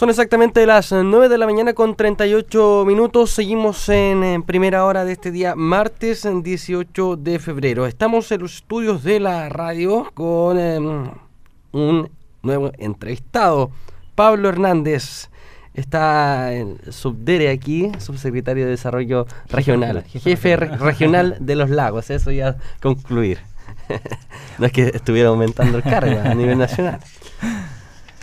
Son exactamente las 9 de la mañana con 38 minutos. Seguimos en, primera hora de este día, martes 18 de febrero. Estamos en los estudios de la radio con em, un nuevo entrevistado, Pablo Hernández. Está en subdere aquí, subsecretario de Desarrollo Regional, jefe regional de los lagos. Eso ya concluir. no es que estuviera aumentando el cargo a nivel nacional.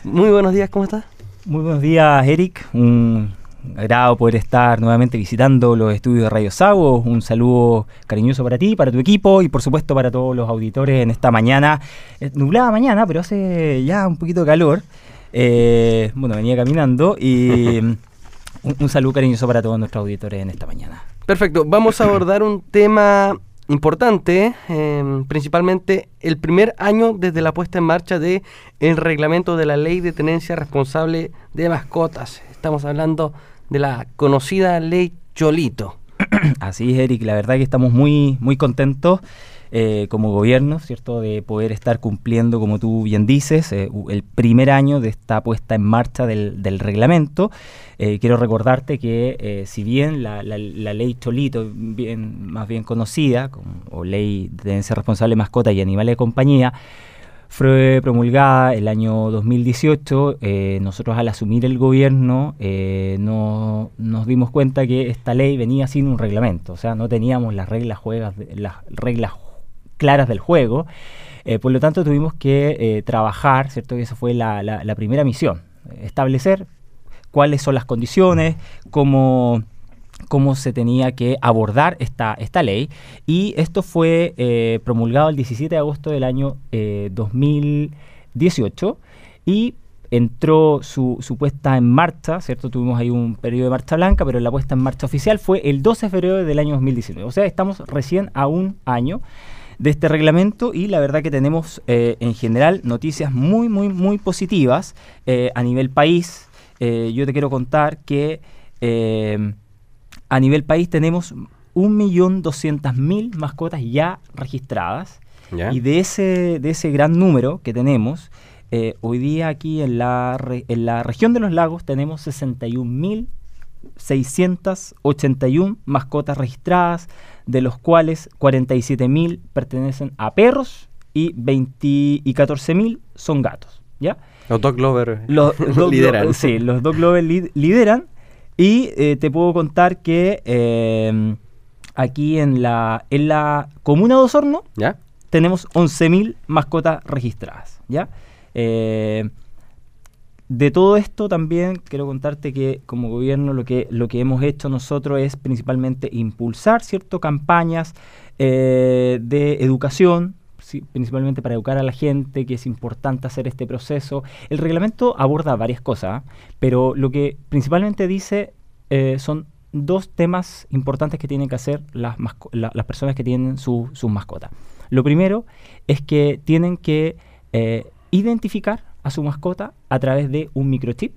Muy buenos días, ¿cómo estás? Muy buenos días, Eric. Un agrado poder estar nuevamente visitando los estudios de Radio Sago. Un saludo cariñoso para ti, para tu equipo y por supuesto para todos los auditores en esta mañana, eh, nublada mañana, pero hace ya un poquito de calor. Eh, bueno, venía caminando y un saludo cariñoso para todos nuestros auditores en esta mañana. Perfecto, vamos a abordar un tema importante, em, principalmente el primer año desde la puesta en marcha de el reglamento de la ley de tenencia responsable de mascotas. Estamos hablando de la conocida ley Cholito. Así es, Eric. La verdad que estamos muy, muy contentos eh, como gobierno, ¿cierto? De poder estar cumpliendo, como tú bien dices, eh, el primer año de esta puesta en marcha del, reglamento. Eh, quiero recordarte que si bien la, la, ley Cholito, bien, más bien conocida, como, o ley de tenencia responsable de mascota y animales de compañía, fue promulgada el año 2018. nosotros al asumir el gobierno no, nos dimos cuenta que esta ley venía sin un reglamento, o sea, no teníamos las reglas, juegas, las reglas claras del juego. Eh, por lo tanto, tuvimos que eh, trabajar, ¿cierto? Y esa fue la, primera misión, establecer cuáles son las condiciones, cómo cómo se tenía que abordar esta, esta ley. Y esto fue eh, promulgado el 17 de agosto del año 2018 y entró su, su, puesta en marcha, ¿cierto? Tuvimos ahí un periodo de marcha blanca, pero la puesta en marcha oficial fue el 12 de febrero del año 2019. O sea, estamos recién a un año de este reglamento y la verdad que tenemos eh, en general noticias muy, muy, muy positivas eh, a nivel país. Eh, yo te quiero contar que a nivel país tenemos 1.200.000 mascotas ya registradas y de ese, de ese gran número que tenemos, hoy día aquí en la, en la región de los lagos tenemos 61.681 mascotas registradas, de los cuales 47.000 pertenecen a perros y, 20, y 14.000 son gatos. ¿ya? Los dog lovers lideran. sí, los dog lovers lideran. Y eh, te puedo contar que eh, aquí en la, en la comuna de Osorno ¿Ya? tenemos 11.000 mascotas registradas. ¿ya? Eh, de todo esto también quiero contarte que como gobierno lo que, lo que hemos hecho nosotros es principalmente impulsar ciertas campañas eh, de educación, principalmente para educar a la gente, que es importante hacer este proceso. El reglamento aborda varias cosas, pero lo que principalmente dice eh, son dos temas importantes que tienen que hacer las, las personas que tienen sus mascotas. Lo primero es que tienen que eh, identificar a su mascota a través de un microchip,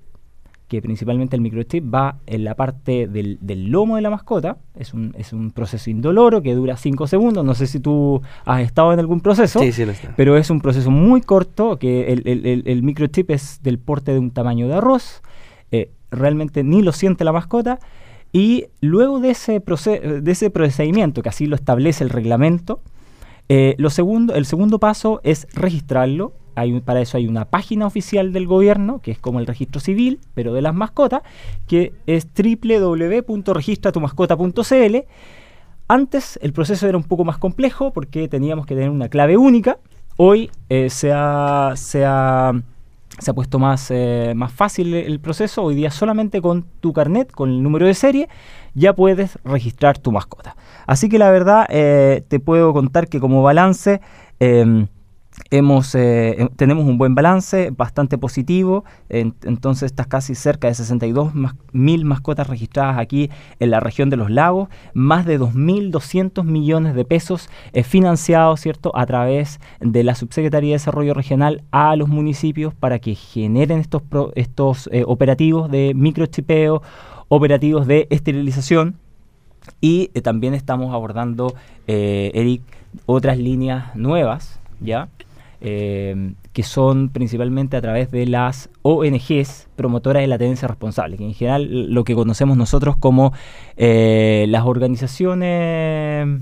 que principalmente el microchip va en la parte del, lomo de la mascota, es un, es un proceso indoloro que dura 5 segundos, no sé si tú has estado en algún proceso, pero es un proceso muy corto, que el, microchip es del porte de un tamaño de arroz, eh, realmente ni lo siente la mascota, y luego de ese, de ese procedimiento, que así lo establece el reglamento, eh, lo segundo, el segundo paso es registrarlo para eso hay una página oficial del gobierno, que es como el registro civil, pero de las mascotas, que es www.registratumascota.cl. Antes el proceso era un poco más complejo porque teníamos que tener una clave única. Hoy eh, se, ha, puesto más, eh, más fácil el proceso. Hoy día solamente con tu carnet, con el número de serie, ya puedes registrar tu mascota. Así que la verdad eh, te puedo contar que como balance em, Hemos, eh, em, tenemos un buen balance, bastante positivo, entonces estás casi cerca de 62 mil mascotas registradas aquí en la región de los lagos, más de 2.200 millones de pesos eh, financiados ¿cierto? a través de la Subsecretaría de Desarrollo Regional a los municipios para que generen estos, estos eh, operativos de microchipeo, operativos de esterilización y también estamos abordando, Eric, otras líneas nuevas, ¿ya? eh, que son principalmente a través de las ONGs promotoras de la tenencia responsable, que en general lo que conocemos nosotros como eh, las organizaciones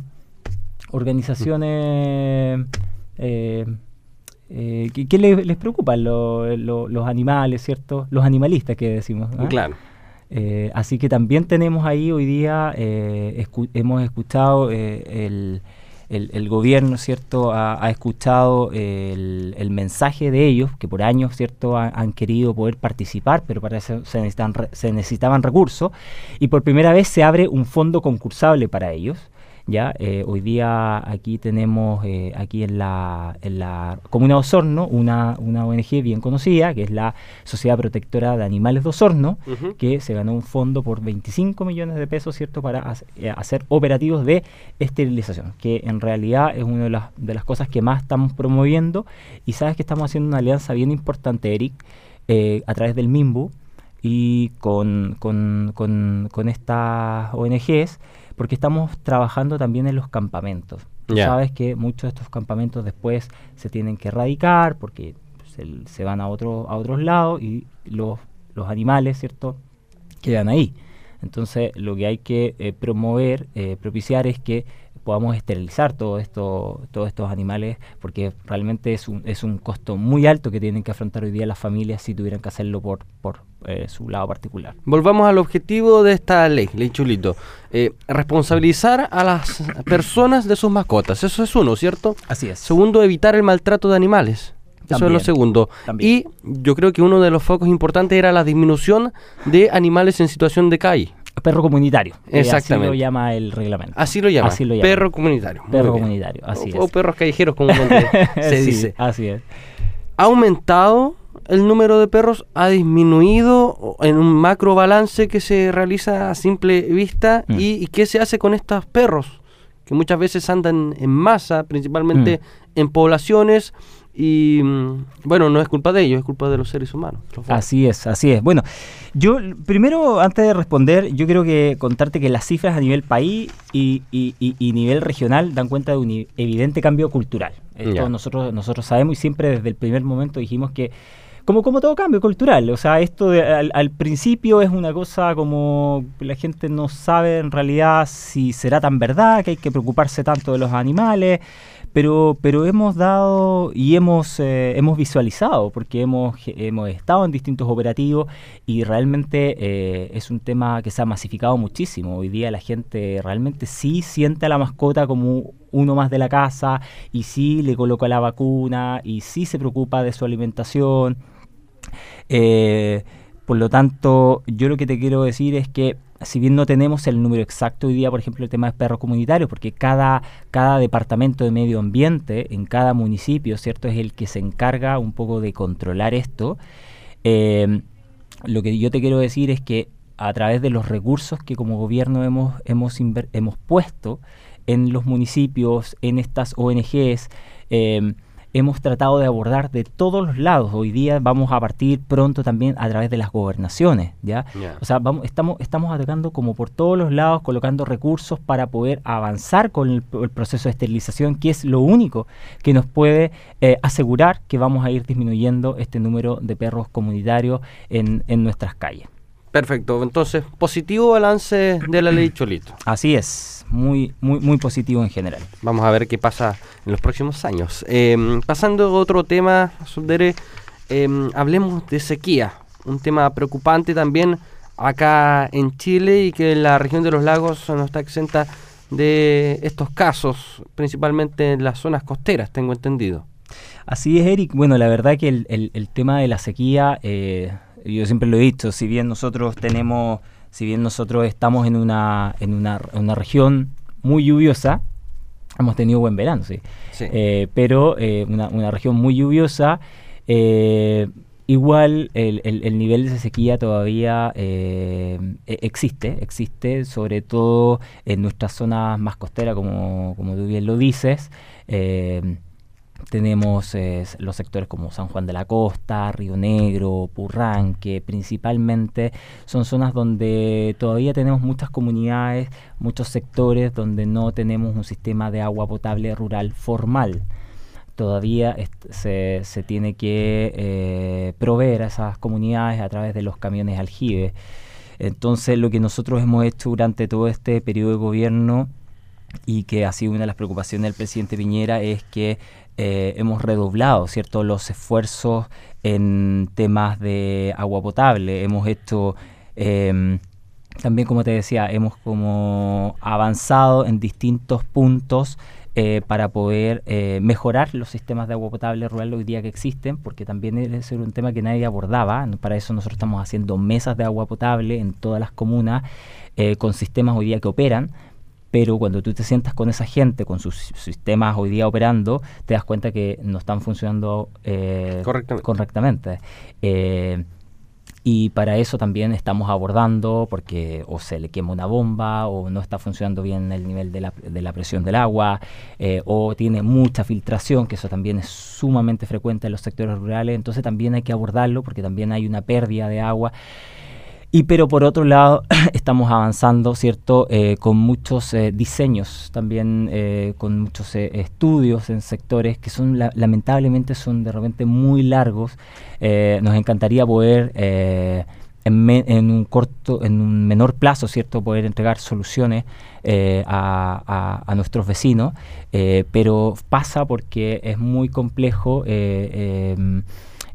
organizaciones eh, ¿qué, les, preocupan los animales, cierto? Los animalistas que decimos. ¿ah? Claro. así que también tenemos ahí hoy día, hemos escuchado el, el, gobierno, ¿cierto?, ha, escuchado el, mensaje de ellos, que por años, ¿cierto?, han querido poder participar, pero para eso se, necesitan, se necesitaban recursos, y por primera vez se abre un fondo concursable para ellos, ¿ya? Eh, hoy día aquí tenemos, eh, aquí en la, en la Comuna de Osorno, una, una ONG bien conocida, que es la Sociedad Protectora de Animales de Osorno, que se ganó un fondo por 25 millones de pesos, ¿cierto?, para eh, hacer operativos de esterilización, que en realidad es una de las, de las cosas que más estamos promoviendo, y sabes que estamos haciendo una alianza bien importante, Eric, a través del MIMBU, y con, con, con, con estas ONGs, porque estamos trabajando también en los campamentos. Tú sabes que muchos de estos campamentos después se tienen que erradicar porque se, van a, otro, a otros lados y los, los animales, ¿cierto?, quedan ahí. Entonces, lo que hay que eh, promover, eh, propiciar es que podamos esterilizar todo esto, todos estos animales, porque realmente es un, es un costo muy alto que tienen que afrontar hoy día las familias si tuvieran que hacerlo por, por eh, su lado particular. Volvamos al objetivo de esta ley, ley chulito. Eh, responsabilizar a las personas de sus mascotas, eso es uno, ¿cierto? Así es. Segundo, evitar el maltrato de animales. Eso es lo segundo. Y yo creo que uno de los focos importantes era la disminución de animales en situación de calle. Perro comunitario. Exactamente. Así lo llama el reglamento. Así lo llama. Perro comunitario. Perro comunitario, así o, es. O perros callejeros, como se dice. Así es. ¿Ha aumentado el número de perros? ¿Ha disminuido en un macro balance que se realiza a simple vista? Mm. ¿Y, qué se hace con estos perros? Que muchas veces andan en masa, principalmente mm. en poblaciones y mm, bueno, no es culpa de ellos, es culpa de los seres humanos. Así es, así es. Bueno, yo primero, antes de responder, yo quiero que contarte que las cifras a nivel país y, y, nivel regional dan cuenta de un evidente cambio cultural. Esto nosotros, nosotros sabemos y siempre desde el primer momento dijimos que como, como todo cambio cultural. O sea, esto al, al, principio es una cosa como la gente no sabe en realidad si será tan verdad, que hay que preocuparse tanto de los animales pero, pero hemos dado y hemos, eh, hemos visualizado, porque hemos, hemos estado en distintos operativos y realmente eh, es un tema que se ha masificado muchísimo. Hoy día la gente realmente sí siente a la mascota como uno más de la casa y sí le coloca la vacuna y sí se preocupa de su alimentación. Eh, por lo tanto, yo lo que te quiero decir es que si bien no tenemos el número exacto hoy día, por ejemplo, el tema de perros comunitarios, porque cada, cada departamento de medio ambiente en cada municipio, ¿cierto? Es el que se encarga un poco de controlar esto. Eh, lo que yo te quiero decir es que a través de los recursos que como gobierno hemos, hemos, hemos puesto en los municipios, en estas ONGs, eh, hemos tratado de abordar de todos los lados. Hoy día vamos a partir pronto también a través de las gobernaciones, ¿ya? O sea, vamos, estamos, estamos atacando como por todos los lados, colocando recursos para poder avanzar con el, proceso de esterilización, que es lo único que nos puede eh, asegurar que vamos a ir disminuyendo este número de perros comunitarios en, en nuestras calles. Perfecto, entonces, positivo balance de la ley Cholito. Así es, muy, muy, muy positivo en general. Vamos a ver qué pasa en los próximos años. Em, pasando a otro tema, Subdere, em, hablemos de sequía, un tema preocupante también acá en Chile y que la región de los lagos no está exenta de estos casos, principalmente en las zonas costeras, tengo entendido. Así es, Eric. Bueno, la verdad que el, el tema de la sequía... Eh, yo siempre lo he dicho, si bien nosotros tenemos, si bien nosotros estamos en una, en una, una región muy lluviosa, hemos tenido buen verano, sí, eh, pero eh, una, una, región muy lluviosa, eh, igual el, el, nivel de sequía todavía e, existe, existe sobre todo en nuestras zonas más costeras, como, como tú bien lo dices. Tenemos los sectores como San Juan de la Costa, Río Negro, Purrán, que principalmente son zonas donde todavía tenemos muchas comunidades, muchos sectores donde no tenemos un sistema de agua potable rural formal. todavía se, se, tiene que eh, proveer a esas comunidades a través de los camiones aljibe. Entonces, lo que nosotros hemos hecho durante todo este periodo de gobierno y que ha sido una de las preocupaciones del presidente Piñera es que eh, hemos redoblado cierto los esfuerzos en temas de agua potable. Hemos hecho em, también como te decía hemos como avanzado en distintos puntos eh, para poder eh, mejorar los sistemas de agua potable rural hoy día que existen, porque también es un tema que nadie abordaba. Para eso nosotros estamos haciendo mesas de agua potable en todas las comunas con sistemas hoy día que operan pero cuando tú te sientas con esa gente, con sus sistemas hoy día operando, te das cuenta que no están funcionando eh, correctamente. Eh, y para eso también estamos abordando, porque o se le quema una bomba, o no está funcionando bien el nivel de la, de la presión del agua, eh, o tiene mucha filtración, que eso también es sumamente frecuente en los sectores rurales. Entonces también hay que abordarlo, porque también hay una pérdida de agua. Y pero por otro lado estamos avanzando, ¿cierto? Eh, con muchos eh, diseños, también eh, con muchos estudios en sectores que son lamentablemente son de repente muy largos. nos encantaría poder en, un corto, en un menor plazo, ¿cierto? Poder entregar soluciones a, a, nuestros vecinos, pero pasa porque es muy complejo em,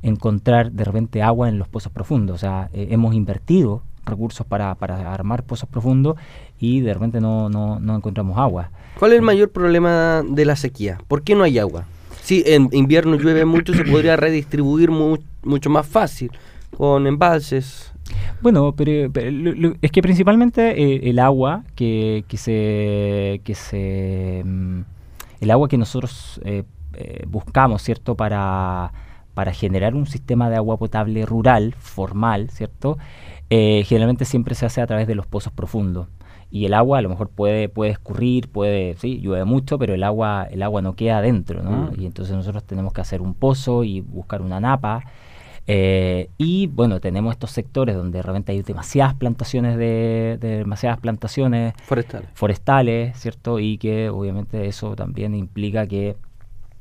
encontrar de repente agua en los pozos profundos. O sea, eh, hemos invertido recursos para, para, armar pozos profundos y de repente no, no, no, encontramos agua. ¿Cuál es el mayor problema de la sequía? ¿Por qué no hay agua? Si en invierno llueve mucho, se podría redistribuir mucho más fácil con embalses. Bueno, pero, es que principalmente eh, el agua que, que se... Que se mm, el agua que nosotros eh, buscamos, ¿cierto? Para para generar un sistema de agua potable rural, formal, ¿cierto? Eh, generalmente siempre se hace a través de los pozos profundos. Y el agua a lo mejor puede, puede escurrir, puede, sí, llueve mucho, pero el agua, el agua no queda adentro, ¿no? Mm. Y entonces nosotros tenemos que hacer un pozo y buscar una napa. Eh, y bueno, tenemos estos sectores donde realmente hay demasiadas plantaciones de, de, demasiadas plantaciones forestales. forestales, ¿cierto? Y que obviamente eso también implica que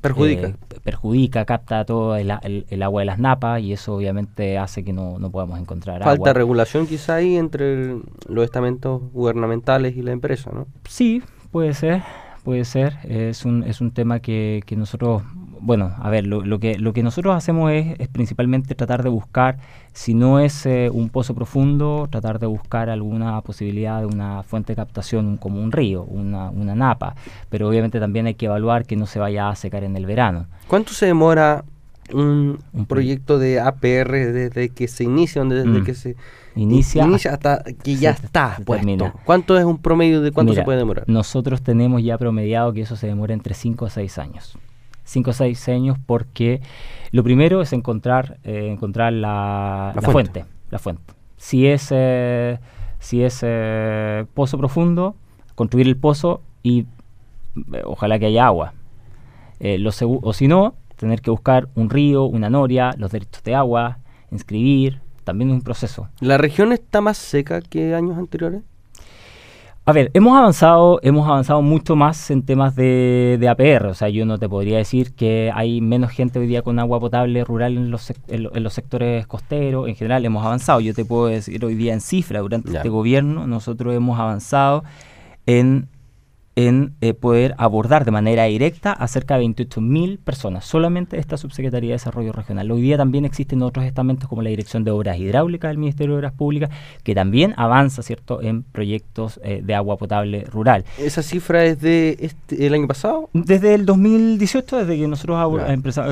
Perjudica. Eh, perjudica, capta todo el, agua de las napas y eso obviamente hace que no, no podamos encontrar Falta agua. Falta regulación quizá ahí entre los estamentos gubernamentales y la empresa, ¿no? Sí, puede ser, puede ser. Es un, es un tema que, que nosotros bueno, a ver, lo, que, lo que nosotros hacemos es, principalmente tratar de buscar, si no es eh, un pozo profundo, tratar de buscar alguna posibilidad de una fuente de captación como un río, una, una napa, pero obviamente también hay que evaluar que no se vaya a secar en el verano. ¿Cuánto se demora un, proyecto de APR desde que se inicia, desde mm. que se inicia, hasta que ya está puesto. ¿Cuánto es un promedio de cuánto se puede demorar? Nosotros tenemos ya promediado que eso se demora entre 5 a 6 años. 5 o 6 años porque lo primero es encontrar, eh, encontrar la, fuente. La fuente. Si es, eh, si es eh, pozo profundo, construir el pozo y ojalá que haya agua. Lo o si no, tener que buscar un río, una noria, los derechos de agua, inscribir, también es un proceso. ¿La región está más seca que años anteriores? A ver, hemos avanzado, hemos avanzado mucho más en temas de, APR. O sea, yo no te podría decir que hay menos gente hoy día con agua potable rural en los, en, los sectores costeros. En general hemos avanzado. Yo te puedo decir hoy día en cifra, durante este gobierno nosotros hemos avanzado en en eh, poder abordar de manera directa a cerca de 28.000 personas, solamente esta Subsecretaría de Desarrollo Regional. Hoy día también existen otros estamentos como la Dirección de Obras Hidráulicas del Ministerio de Obras Públicas, que también avanza ¿cierto? en proyectos eh, de agua potable rural. ¿Esa cifra es de este, el año pasado? Desde el 2018, desde que nosotros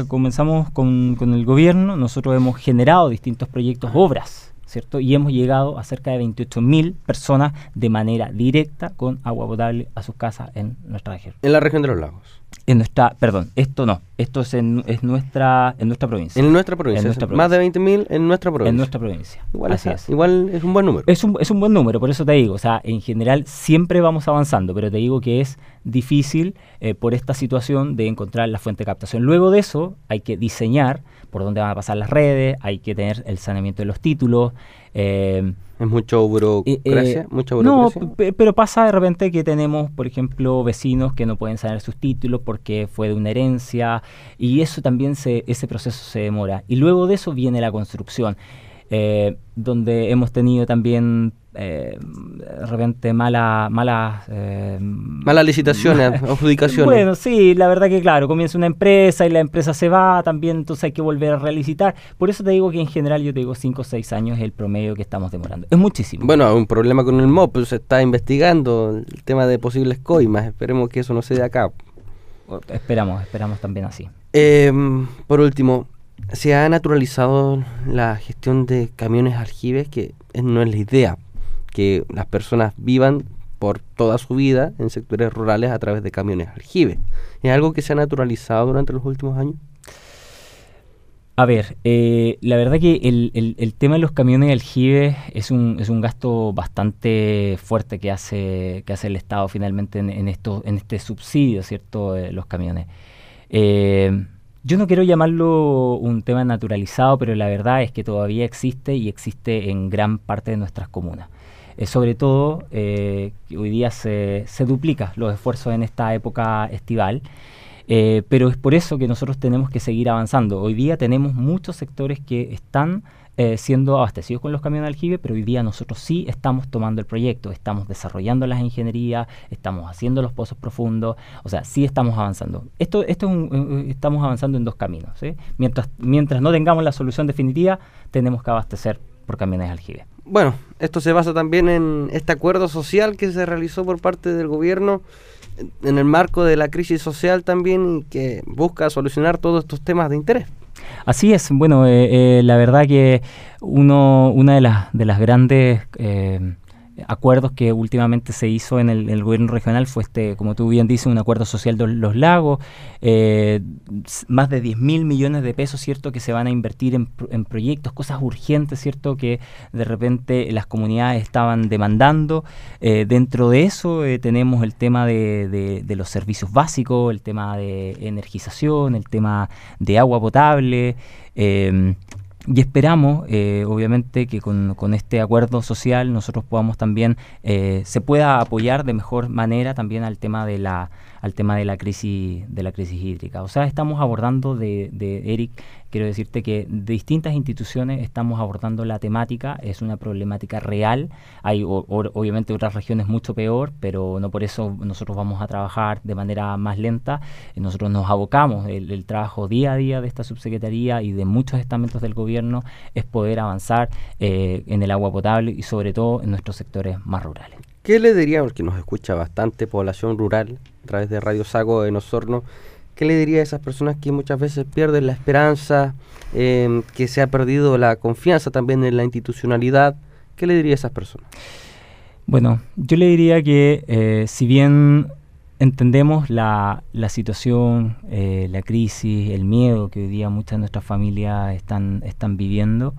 comenzamos con, con el gobierno, nosotros hemos generado distintos proyectos, obras ¿cierto? Y hemos llegado a cerca de 28.000 personas de manera directa con agua potable a sus casas en nuestra región. En la región de los lagos. En nuestra, perdón, esto no, esto es en es nuestra en nuestra provincia. En nuestra provincia. Más de 20.000 en nuestra provincia. En nuestra provincia. Igual, Así es, igual es un buen número. Es un, es un buen número, por eso te digo, o sea, en general siempre vamos avanzando, pero te digo que es difícil eh, por esta situación de encontrar la fuente de captación. Luego de eso hay que diseñar por dónde van a pasar las redes, hay que tener el saneamiento de los títulos. Eh, ¿Es mucho burocracia? No, pero pasa de repente que tenemos, por ejemplo, vecinos que no pueden sanear sus títulos porque fue de una herencia y eso también, se, ese proceso se demora. Y luego de eso viene la construcción. Eh, donde hemos tenido también eh, de repente mala, malas eh, malas licitaciones, adjudicaciones. Bueno, sí, la verdad que claro, comienza una empresa y la empresa se va, también entonces hay que volver a relicitar. Por eso te digo que en general yo te digo 5 o 6 años es el promedio que estamos demorando. Es muchísimo. Bueno, un problema con el MOP, se está investigando el tema de posibles coimas, esperemos que eso no se dé acá. Esperamos, esperamos también así. Em, por último, se ha naturalizado la gestión de camiones aljibes, que no es la idea, que las personas vivan por toda su vida en sectores rurales a través de camiones aljibes. ¿Es algo que se ha naturalizado durante los últimos años? A ver, eh, la verdad que el, tema de los camiones aljibes es un, es un gasto bastante fuerte que hace, que hace el Estado finalmente en, esto, en este subsidio, ¿cierto?, de los camiones. Eh, yo no quiero llamarlo un tema naturalizado, pero la verdad es que todavía existe y existe en gran parte de nuestras comunas. Eh, sobre todo, eh, hoy día se, duplica los esfuerzos en esta época estival. Eh, pero es por eso que nosotros tenemos que seguir avanzando. Hoy día tenemos muchos sectores que están siendo abastecidos con los camiones de aljibe, pero hoy día nosotros sí estamos tomando el proyecto, estamos desarrollando las ingenierías, estamos haciendo los pozos profundos, o sea, sí estamos avanzando. Esto, esto estamos avanzando en dos caminos. Mientras, mientras no tengamos la solución definitiva, tenemos que abastecer por camiones de aljibe. Bueno, esto se basa también en este acuerdo social que se realizó por parte del gobierno en el marco de la crisis social también y que busca solucionar todos estos temas de interés. Así es, bueno, eh, eh, la verdad que uno, una de las, de las grandes eh, acuerdos que últimamente se hizo en el, gobierno regional fue este, como tú bien dices, un acuerdo social de los lagos, eh, más de 10 mil millones de pesos, ¿cierto?, que se van a invertir en, proyectos, cosas urgentes, ¿cierto?, que de repente las comunidades estaban demandando. Eh, dentro de eso eh, tenemos el tema de, de, los servicios básicos, el tema de energización, el tema de agua potable. Y esperamos, eh, obviamente, que con, con, este acuerdo social nosotros podamos también, eh, se pueda apoyar de mejor manera también al tema de la, al tema de la crisis, de la crisis hídrica. O sea, estamos abordando de, de Eric quiero decirte que de distintas instituciones estamos abordando la temática, es una problemática real, hay obviamente otras regiones mucho peor, pero no por eso nosotros vamos a trabajar de manera más lenta, nosotros nos abocamos, el, trabajo día a día de esta subsecretaría y de muchos estamentos del gobierno es poder avanzar eh, en el agua potable y sobre todo en nuestros sectores más rurales. ¿Qué le diría, porque nos escucha bastante población rural a través de Radio Sago de Osorno, ¿Qué le diría a esas personas que muchas veces pierden la esperanza, em, que se ha perdido la confianza también en la institucionalidad? ¿Qué le diría a esas personas? Bueno, yo le diría que eh, si bien entendemos la, la situación, eh, la crisis, el miedo que hoy día muchas de nuestras familias están, están viviendo,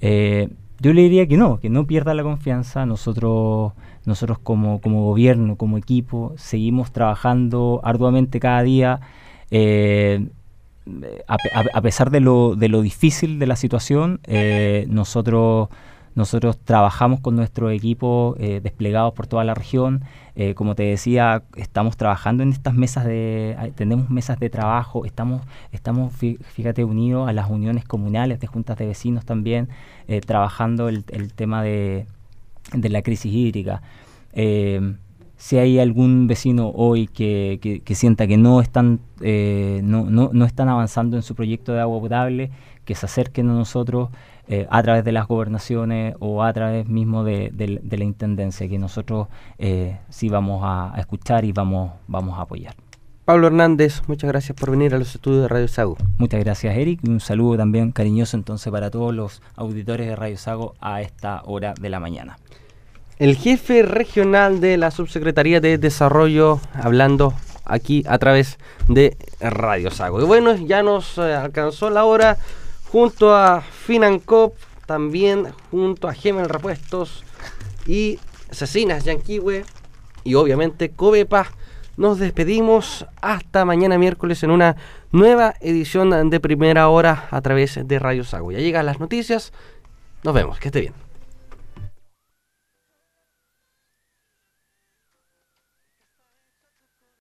eh, yo le diría que no, que no pierda la confianza. Nosotros, nosotros como, como gobierno, como equipo, seguimos trabajando arduamente cada día eh, a, pesar de lo, de lo, difícil de la situación, eh, nosotros, nosotros trabajamos con nuestro equipo eh, desplegados por toda la región. como te decía, estamos trabajando en estas mesas de, tenemos mesas de trabajo, estamos, estamos fíjate, unidos a las uniones comunales de juntas de vecinos también, trabajando el, tema de, la crisis hídrica si hay algún vecino hoy que, que, sienta que no están, eh, no, no, no, están avanzando en su proyecto de agua potable, que se acerquen a nosotros eh, a través de las gobernaciones o a través mismo de, la Intendencia, que nosotros eh, sí vamos a, escuchar y vamos, vamos a apoyar. Pablo Hernández, muchas gracias por venir a los estudios de Radio Sago. Muchas gracias, Eric. Un saludo también cariñoso entonces para todos los auditores de Radio Sago a esta hora de la mañana el jefe regional de la Subsecretaría de Desarrollo, hablando aquí a través de Radio Sago. Y bueno, ya nos eh, alcanzó la hora junto a Financop, también junto a Gemel Repuestos y Cecinas Yanquiwe y obviamente Covepa. nos despedimos hasta mañana miércoles en una nueva edición de primera hora a través de Radio Sago. Ya llegan las noticias. Nos vemos, que esté bien.